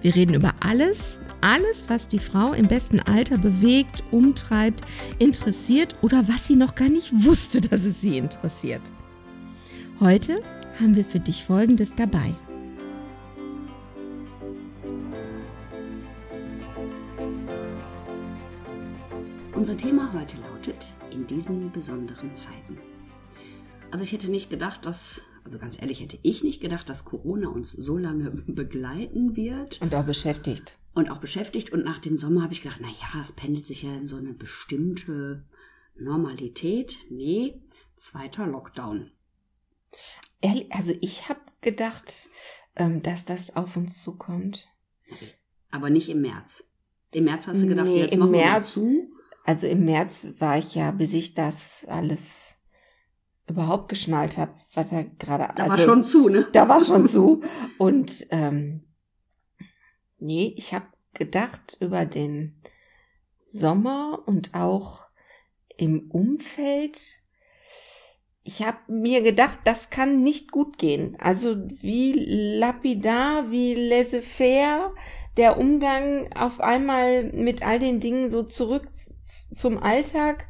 Wir reden über alles, alles, was die Frau im besten Alter bewegt, umtreibt, interessiert oder was sie noch gar nicht wusste, dass es sie interessiert. Heute haben wir für dich Folgendes dabei. Unser Thema heute lautet in diesen besonderen Zeiten. Also ich hätte nicht gedacht, dass also ganz ehrlich, hätte ich nicht gedacht, dass Corona uns so lange begleiten wird. Und auch beschäftigt. Und auch beschäftigt. Und nach dem Sommer habe ich gedacht, na ja, es pendelt sich ja in so eine bestimmte Normalität. Nee, zweiter Lockdown. Also ich habe gedacht, ähm, dass das auf uns zukommt. Aber nicht im März. Im März hast du gedacht, nee, jetzt im machen wir März, zu. Also im März war ich ja, bis ich das alles überhaupt geschnallt habe, was er gerade. Da also, war schon zu, ne? Da war schon zu. Und ähm, nee, ich habe gedacht über den Sommer und auch im Umfeld. Ich habe mir gedacht, das kann nicht gut gehen. Also wie lapidar, wie laissez-faire der Umgang auf einmal mit all den Dingen so zurück zum Alltag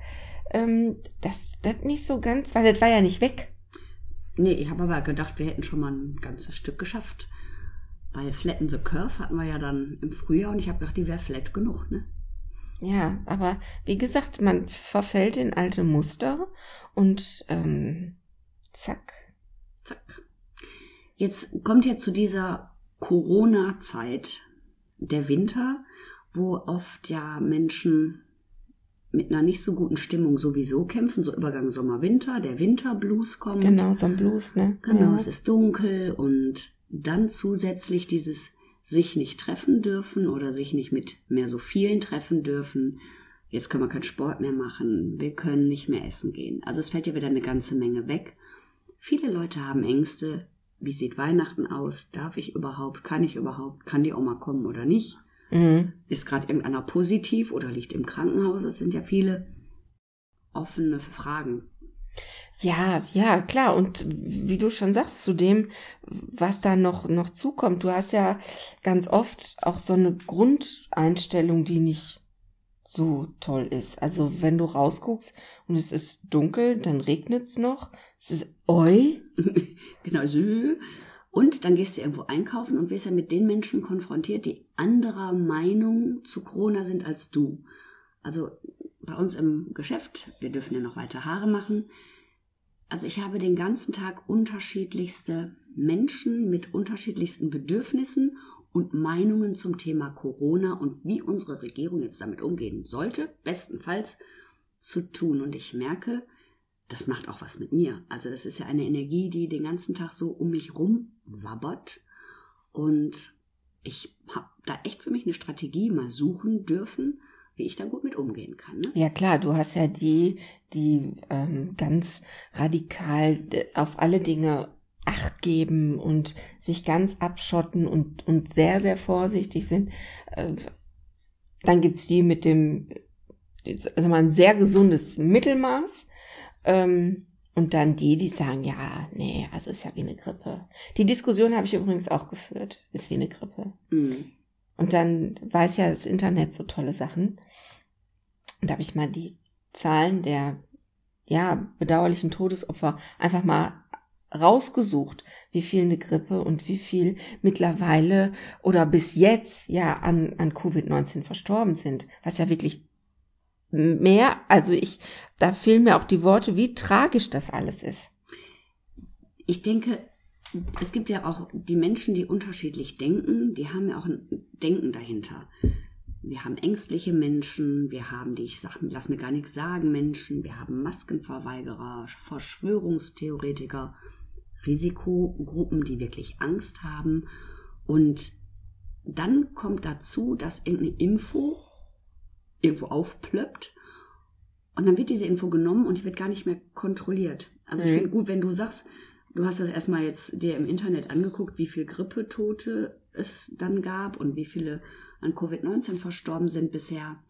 ähm, das, das nicht so ganz, weil das war ja nicht weg. Nee, ich habe aber gedacht, wir hätten schon mal ein ganzes Stück geschafft. Weil Flatten the Curve hatten wir ja dann im Frühjahr und ich habe gedacht, die wäre flat genug, ne? Ja, aber wie gesagt, man verfällt in alte Muster und ähm, zack. Zack. Jetzt kommt ja zu dieser Corona-Zeit der Winter, wo oft ja Menschen mit einer nicht so guten Stimmung sowieso kämpfen, so Übergang Sommer-Winter, der Winterblues kommt. Genau, so ein Blues, ne? Genau, ja. es ist dunkel und dann zusätzlich dieses sich nicht treffen dürfen oder sich nicht mit mehr so vielen treffen dürfen. Jetzt können wir keinen Sport mehr machen, wir können nicht mehr essen gehen. Also es fällt ja wieder eine ganze Menge weg. Viele Leute haben Ängste. Wie sieht Weihnachten aus? Darf ich überhaupt? Kann ich überhaupt? Kann die Oma kommen oder nicht? Mhm. Ist gerade irgendeiner positiv oder liegt im Krankenhaus? Es sind ja viele offene Fragen. Ja, ja, klar. Und wie du schon sagst, zu dem, was da noch, noch zukommt, du hast ja ganz oft auch so eine Grundeinstellung, die nicht so toll ist. Also wenn du rausguckst und es ist dunkel, dann regnet's noch. Es ist oi. genau, so. Und dann gehst du irgendwo einkaufen und wirst ja mit den Menschen konfrontiert, die anderer Meinung zu Corona sind als du. Also bei uns im Geschäft, wir dürfen ja noch weiter Haare machen. Also ich habe den ganzen Tag unterschiedlichste Menschen mit unterschiedlichsten Bedürfnissen und Meinungen zum Thema Corona und wie unsere Regierung jetzt damit umgehen sollte, bestenfalls zu tun. Und ich merke, das macht auch was mit mir. Also das ist ja eine Energie, die den ganzen Tag so um mich rum wabbert. Und ich habe da echt für mich eine Strategie mal suchen dürfen, wie ich da gut mit umgehen kann. Ne? Ja klar, du hast ja die, die ähm, ganz radikal auf alle Dinge Acht geben und sich ganz abschotten und, und sehr, sehr vorsichtig sind. Äh, dann gibt's die mit dem, also mal ein sehr gesundes Mittelmaß. Ähm, und dann die, die sagen, ja, nee, also ist ja wie eine Grippe. Die Diskussion habe ich übrigens auch geführt. Ist wie eine Grippe. Mhm. Und dann weiß ja das Internet so tolle Sachen. Und da habe ich mal die Zahlen der, ja, bedauerlichen Todesopfer einfach mal rausgesucht, wie viel eine Grippe und wie viel mittlerweile oder bis jetzt ja an, an Covid-19 verstorben sind, was ja wirklich mehr, also ich, da fehlen mir auch die Worte, wie tragisch das alles ist. Ich denke, es gibt ja auch die Menschen, die unterschiedlich denken, die haben ja auch ein Denken dahinter. Wir haben ängstliche Menschen, wir haben die, ich sag, lass mir gar nichts sagen, Menschen, wir haben Maskenverweigerer, Verschwörungstheoretiker, Risikogruppen, die wirklich Angst haben. Und dann kommt dazu, dass irgendeine Info irgendwo aufplöppt und dann wird diese Info genommen und die wird gar nicht mehr kontrolliert. Also ich Mhm. finde gut, wenn du sagst, du hast das erstmal jetzt dir im Internet angeguckt, wie viel Grippetote es dann gab und wie viele an Covid-19 verstorben sind bisher.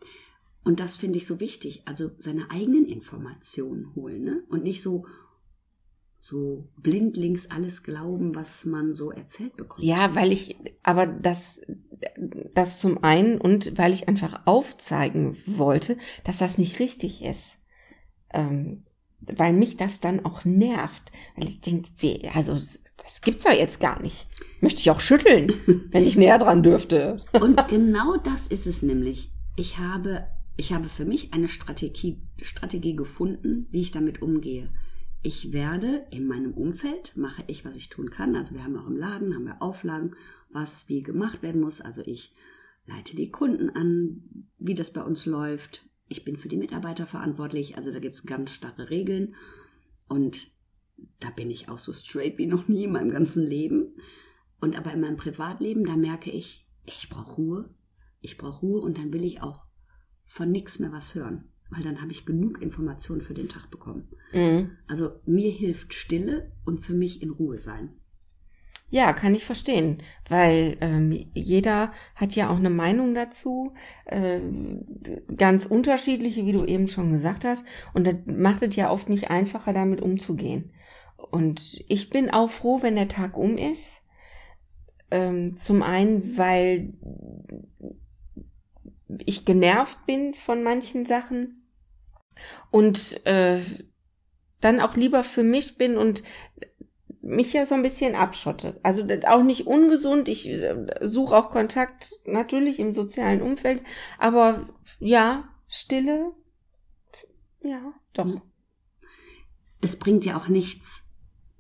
Und das finde ich so wichtig. Also seine eigenen Informationen holen, ne? Und nicht so, so blindlings alles glauben, was man so erzählt bekommt. Ja, weil ich, aber das, das zum einen und weil ich einfach aufzeigen wollte, dass das nicht richtig ist. Ähm, weil mich das dann auch nervt. Weil ich denke, also das gibt's doch jetzt gar nicht. Möchte ich auch schütteln, wenn ich näher dran dürfte. Und genau das ist es nämlich. Ich habe, ich habe für mich eine Strategie, Strategie gefunden, wie ich damit umgehe. Ich werde in meinem Umfeld, mache ich, was ich tun kann. Also wir haben auch im Laden, haben wir Auflagen, was wie gemacht werden muss. Also ich leite die Kunden an, wie das bei uns läuft. Ich bin für die Mitarbeiter verantwortlich. Also da gibt's ganz starre Regeln. Und da bin ich auch so straight wie noch nie in meinem ganzen Leben. Und aber in meinem Privatleben, da merke ich, ich brauche Ruhe. Ich brauche Ruhe und dann will ich auch von nichts mehr was hören. Weil dann habe ich genug Informationen für den Tag bekommen. Mhm. Also mir hilft Stille und für mich in Ruhe sein. Ja, kann ich verstehen, weil ähm, jeder hat ja auch eine Meinung dazu, äh, ganz unterschiedliche, wie du eben schon gesagt hast, und das macht es ja oft nicht einfacher, damit umzugehen. Und ich bin auch froh, wenn der Tag um ist. Ähm, zum einen, weil ich genervt bin von manchen Sachen und äh, dann auch lieber für mich bin und mich ja so ein bisschen abschotte. Also auch nicht ungesund. Ich äh, suche auch Kontakt natürlich im sozialen Umfeld, aber ja, Stille, ja, doch. Es bringt ja auch nichts,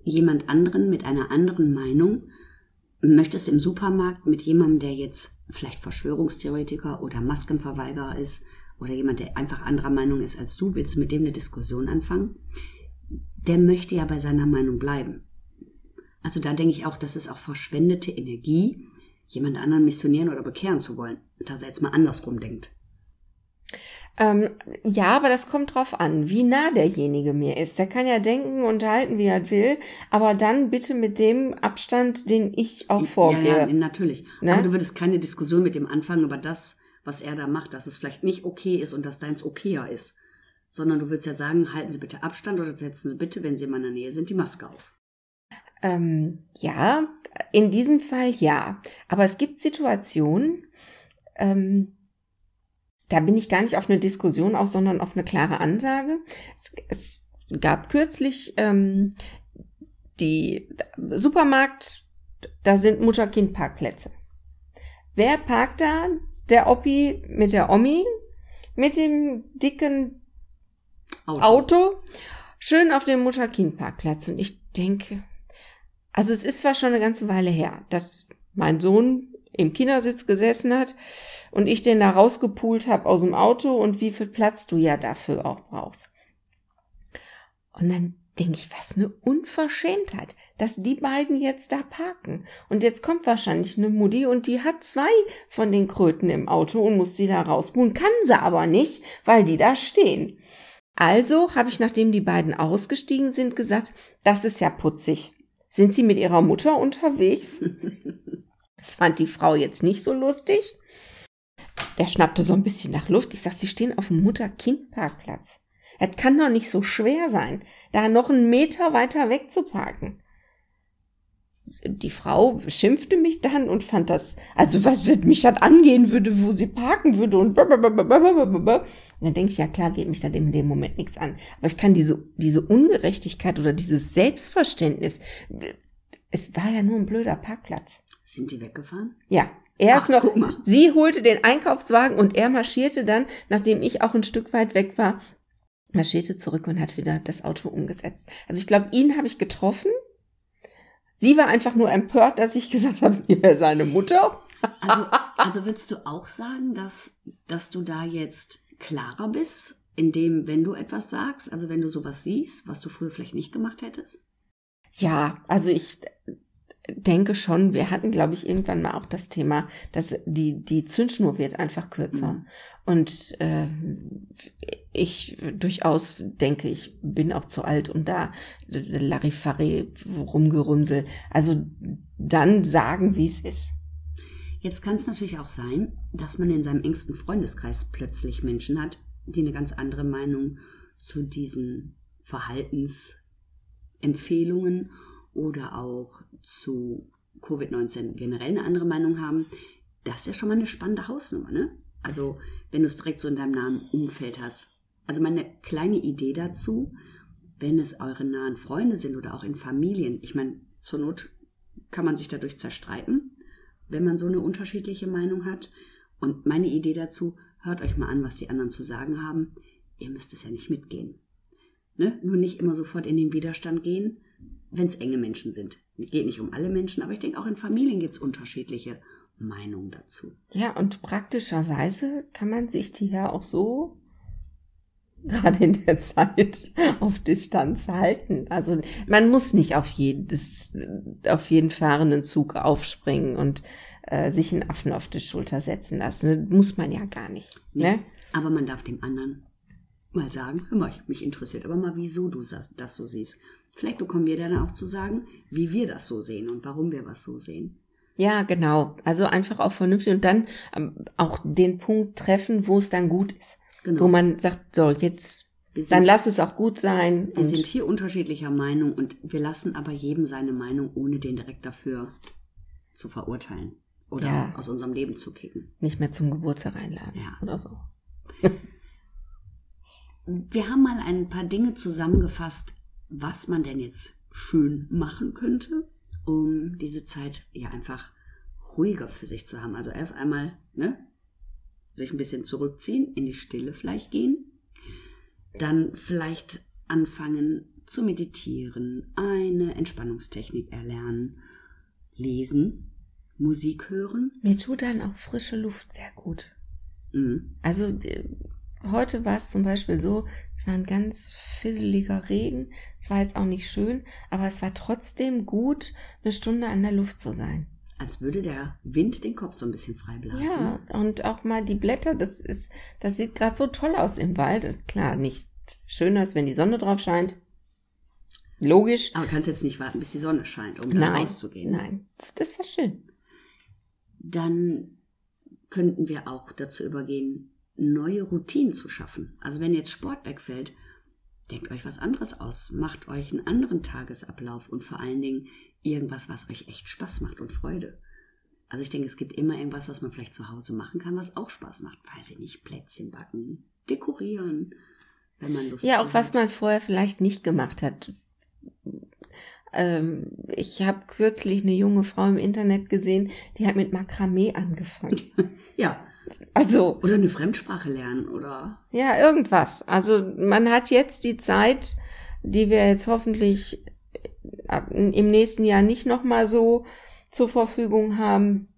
jemand anderen mit einer anderen Meinung. Möchtest im Supermarkt mit jemandem, der jetzt vielleicht Verschwörungstheoretiker oder Maskenverweigerer ist oder jemand, der einfach anderer Meinung ist als du, willst du mit dem eine Diskussion anfangen? Der möchte ja bei seiner Meinung bleiben. Also da denke ich auch, das ist auch verschwendete Energie, jemand anderen missionieren oder bekehren zu wollen. Dass er jetzt mal andersrum denkt. Ähm, ja, aber das kommt drauf an, wie nah derjenige mir ist. Der kann ja denken und halten, wie er will, aber dann bitte mit dem Abstand, den ich auch vorgehe. Ja, ja, natürlich. Ne? Aber du würdest keine Diskussion mit dem anfangen über das, was er da macht, dass es vielleicht nicht okay ist und dass deins okayer ist. Sondern du würdest ja sagen, halten Sie bitte Abstand oder setzen Sie bitte, wenn Sie in meiner Nähe sind, die Maske auf. Ähm, ja, in diesem Fall ja. Aber es gibt Situationen, ähm, da bin ich gar nicht auf eine Diskussion aus, sondern auf eine klare Ansage. Es, es gab kürzlich ähm, die Supermarkt, da sind Mutter-Kind-Parkplätze. Wer parkt da? Der Oppi mit der Omi, mit dem dicken Auto. Auto, schön auf dem Mutter-Kind-Parkplatz. Und ich denke, also es ist zwar schon eine ganze Weile her, dass mein Sohn im Kindersitz gesessen hat und ich den da rausgepult habe aus dem Auto und wie viel Platz du ja dafür auch brauchst. Und dann denke ich, was eine Unverschämtheit, dass die beiden jetzt da parken. Und jetzt kommt wahrscheinlich eine Mutti und die hat zwei von den Kröten im Auto und muss sie da rauspulen, kann sie aber nicht, weil die da stehen. Also habe ich, nachdem die beiden ausgestiegen sind, gesagt, das ist ja putzig. Sind sie mit ihrer Mutter unterwegs? Das fand die Frau jetzt nicht so lustig. Der schnappte so ein bisschen nach Luft. Ich sag, sie stehen auf dem Mutter-Kind-Parkplatz. Es kann doch nicht so schwer sein, da noch einen Meter weiter weg zu parken. Die Frau schimpfte mich dann und fand das, also was wird mich das angehen würde, wo sie parken würde und blablabla. und dann denke ich, ja klar, geht mich das in dem Moment nichts an. Aber ich kann diese, diese Ungerechtigkeit oder dieses Selbstverständnis, es war ja nur ein blöder Parkplatz. Sind die weggefahren? Ja, er Ach, ist noch, sie holte den Einkaufswagen und er marschierte dann, nachdem ich auch ein Stück weit weg war, marschierte zurück und hat wieder das Auto umgesetzt. Also ich glaube, ihn habe ich getroffen. Sie war einfach nur empört, dass ich gesagt habe, sie wäre seine Mutter. Also, also würdest du auch sagen, dass, dass du da jetzt klarer bist, indem, wenn du etwas sagst, also wenn du sowas siehst, was du früher vielleicht nicht gemacht hättest? Ja, also ich, denke schon, wir hatten, glaube ich, irgendwann mal auch das Thema, dass die, die Zündschnur wird einfach kürzer. Mhm. Und äh, ich durchaus denke, ich bin auch zu alt, um da Larifari rumgerümsel. Also dann sagen, wie es ist. Jetzt kann es natürlich auch sein, dass man in seinem engsten Freundeskreis plötzlich Menschen hat, die eine ganz andere Meinung zu diesen Verhaltensempfehlungen oder auch zu Covid-19 generell eine andere Meinung haben. Das ist ja schon mal eine spannende Hausnummer, ne? Also, wenn du es direkt so in deinem nahen Umfeld hast. Also meine kleine Idee dazu, wenn es eure nahen Freunde sind oder auch in Familien, ich meine, zur Not kann man sich dadurch zerstreiten, wenn man so eine unterschiedliche Meinung hat. Und meine Idee dazu, hört euch mal an, was die anderen zu sagen haben. Ihr müsst es ja nicht mitgehen. Ne? Nur nicht immer sofort in den Widerstand gehen, wenn es enge Menschen sind. Geht nicht um alle Menschen, aber ich denke, auch in Familien gibt es unterschiedliche Meinung dazu. Ja, und praktischerweise kann man sich die ja auch so gerade in der Zeit auf Distanz halten. Also man muss nicht auf jedes, auf jeden fahrenden Zug aufspringen und äh, sich einen Affen auf die Schulter setzen lassen. Das muss man ja gar nicht. Nee, ne? Aber man darf dem anderen mal sagen, hör mal, mich interessiert aber mal, wieso du das so siehst. Vielleicht bekommen wir dann auch zu sagen, wie wir das so sehen und warum wir was so sehen. Ja, genau. Also einfach auch vernünftig und dann ähm, auch den Punkt treffen, wo es dann gut ist. Genau. Wo man sagt, so, jetzt, dann lass es auch gut sein. Wir sind hier unterschiedlicher Meinung und wir lassen aber jedem seine Meinung, ohne den direkt dafür zu verurteilen. Oder ja. aus unserem Leben zu kicken. Nicht mehr zum Geburtstag einladen. Ja. Oder so. wir haben mal ein paar Dinge zusammengefasst, was man denn jetzt schön machen könnte um diese Zeit ja einfach ruhiger für sich zu haben. Also erst einmal, ne, sich ein bisschen zurückziehen, in die Stille vielleicht gehen, dann vielleicht anfangen zu meditieren, eine Entspannungstechnik erlernen, lesen, Musik hören. Mir tut dann auch frische Luft sehr gut. Mhm. Also heute war es zum Beispiel so, es war ein ganz fisseliger Regen. Es war jetzt auch nicht schön, aber es war trotzdem gut, eine Stunde an der Luft zu sein. Als würde der Wind den Kopf so ein bisschen frei blasen. Ja, und auch mal die Blätter, das ist, das sieht gerade so toll aus im Wald. Klar, nicht schöner ist, wenn die Sonne drauf scheint. Logisch. Aber kannst jetzt nicht warten, bis die Sonne scheint, um da rauszugehen. Nein, das war schön. Dann könnten wir auch dazu übergehen, neue Routinen zu schaffen. Also wenn jetzt Sport wegfällt, denkt euch was anderes aus, macht euch einen anderen Tagesablauf und vor allen Dingen irgendwas, was euch echt Spaß macht und Freude. Also ich denke, es gibt immer irgendwas, was man vielleicht zu Hause machen kann, was auch Spaß macht. Weiß ich nicht, Plätzchen backen, dekorieren, wenn man Lust hat. Ja, auch was man vorher vielleicht nicht gemacht hat. Ähm, ich habe kürzlich eine junge Frau im Internet gesehen, die hat mit Makramee angefangen. ja, also. Oder eine Fremdsprache lernen, oder? Ja, irgendwas. Also man hat jetzt die Zeit, die wir jetzt hoffentlich im nächsten Jahr nicht nochmal so zur Verfügung haben,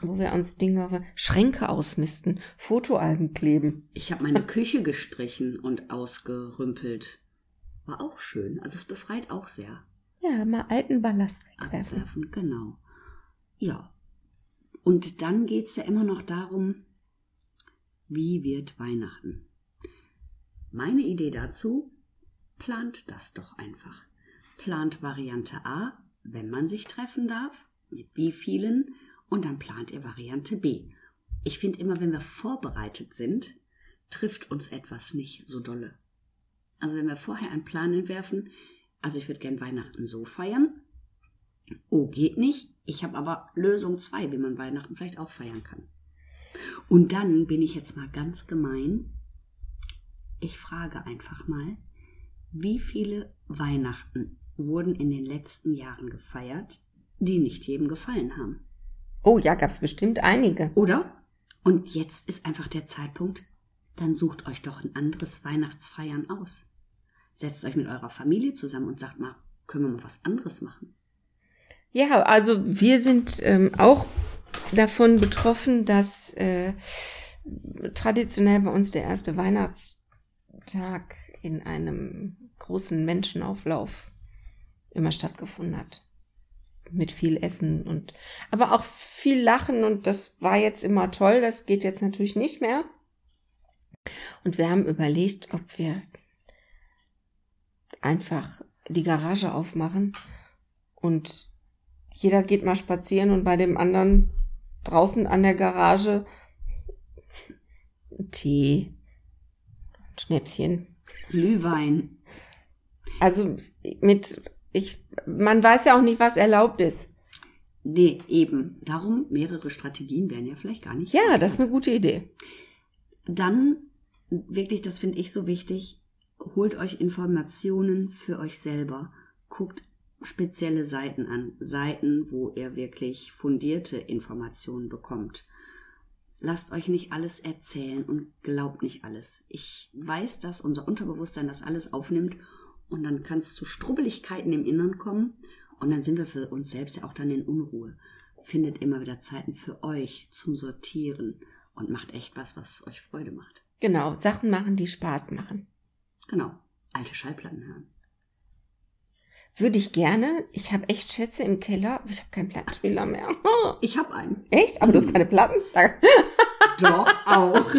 wo wir uns Dinge, Schränke ausmisten, Fotoalben kleben. Ich habe meine Küche gestrichen und ausgerümpelt. War auch schön. Also es befreit auch sehr. Ja, mal alten Ballast wegwerfen. Abwerfen, genau. Ja. Und dann geht's ja immer noch darum, wie wird Weihnachten? Meine Idee dazu, plant das doch einfach. Plant Variante A, wenn man sich treffen darf, mit wie vielen, und dann plant ihr Variante B. Ich finde immer, wenn wir vorbereitet sind, trifft uns etwas nicht so dolle. Also wenn wir vorher einen Plan entwerfen, also ich würde gern Weihnachten so feiern. Oh, geht nicht. Ich habe aber Lösung 2, wie man Weihnachten vielleicht auch feiern kann. Und dann bin ich jetzt mal ganz gemein. Ich frage einfach mal, wie viele Weihnachten wurden in den letzten Jahren gefeiert, die nicht jedem gefallen haben? Oh ja, gab's bestimmt einige. Oder? Und jetzt ist einfach der Zeitpunkt, dann sucht euch doch ein anderes Weihnachtsfeiern aus. Setzt euch mit eurer Familie zusammen und sagt mal, können wir mal was anderes machen? Ja, also wir sind ähm, auch davon betroffen, dass äh, traditionell bei uns der erste Weihnachtstag in einem großen Menschenauflauf immer stattgefunden hat. mit viel Essen und aber auch viel Lachen und das war jetzt immer toll, das geht jetzt natürlich nicht mehr. Und wir haben überlegt, ob wir einfach die Garage aufmachen und jeder geht mal spazieren und bei dem anderen draußen an der Garage Tee, Schnäpschen. Glühwein. Also mit, ich, man weiß ja auch nicht, was erlaubt ist. Nee, eben. Darum mehrere Strategien wären ja vielleicht gar nicht. Ja, das ist eine gute Idee. Dann, wirklich, das finde ich so wichtig, holt euch Informationen für euch selber. Guckt spezielle Seiten an. Seiten, wo ihr wirklich fundierte Informationen bekommt. Lasst euch nicht alles erzählen und glaubt nicht alles. Ich weiß, dass unser Unterbewusstsein das alles aufnimmt und dann kann es zu Strubbeligkeiten im Innern kommen und dann sind wir für uns selbst ja auch dann in Unruhe. Findet immer wieder Zeiten für euch zum Sortieren und macht echt was, was euch Freude macht. Genau, Sachen machen, die Spaß machen. Genau, alte Schallplatten hören. Würde ich gerne. Ich habe echt Schätze im Keller, aber ich habe keinen Plattenspieler mehr. Ich habe einen. Echt? Aber du hast keine Platten? Doch, auch.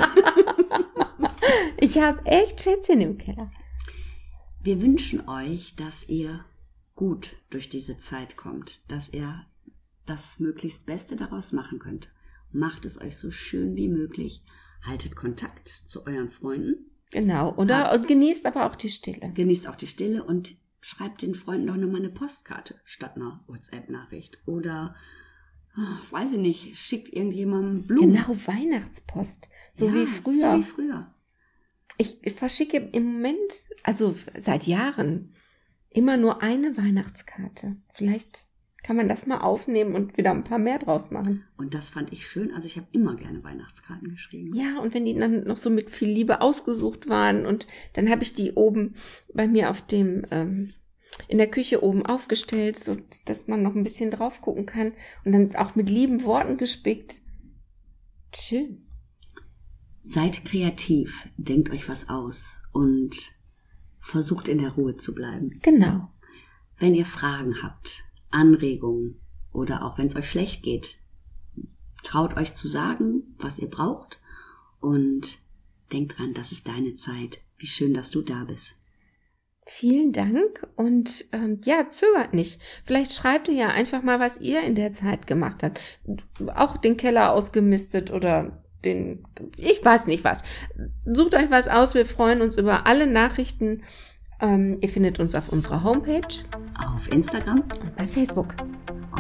ich habe echt Schätzchen im Keller. Wir wünschen euch, dass ihr gut durch diese Zeit kommt, dass ihr das möglichst Beste daraus machen könnt. Macht es euch so schön wie möglich. Haltet Kontakt zu euren Freunden. Genau, oder? Und genießt aber auch die Stille. Genießt auch die Stille und schreibt den Freunden doch nochmal eine Postkarte statt einer WhatsApp-Nachricht. Oder, oh, weiß ich nicht, schickt irgendjemandem Blumen. Genau, Weihnachtspost. So Ja, wie früher. So wie früher. Ich verschicke im Moment, also seit Jahren, immer nur eine Weihnachtskarte. Vielleicht kann man das mal aufnehmen und wieder ein paar mehr draus machen. Und das fand ich schön. Also ich habe immer gerne Weihnachtskarten geschrieben. Ja, und wenn die dann noch so mit viel Liebe ausgesucht waren und dann habe ich die oben bei mir auf dem ähm, in der Küche oben aufgestellt, so dass man noch ein bisschen drauf gucken kann und dann auch mit lieben Worten gespickt. Schön. Seid kreativ, denkt euch was aus und versucht in der Ruhe zu bleiben. Genau. Wenn ihr Fragen habt, Anregungen oder auch wenn es euch schlecht geht, traut euch zu sagen, was ihr braucht und denkt dran, das ist deine Zeit. Wie schön, dass du da bist. Vielen Dank und ähm, ja, zögert nicht. Vielleicht schreibt ihr ja einfach mal, was ihr in der Zeit gemacht habt. Auch den Keller ausgemistet oder den, ich weiß nicht was. Sucht euch was aus. Wir freuen uns über alle Nachrichten. Ähm, ihr findet uns auf unserer Homepage Auf Instagram und bei Facebook.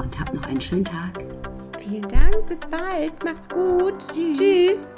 und habt noch einen schönen Tag. Vielen Dank. Bis bald. Macht's gut. Tschüss. Tschüss.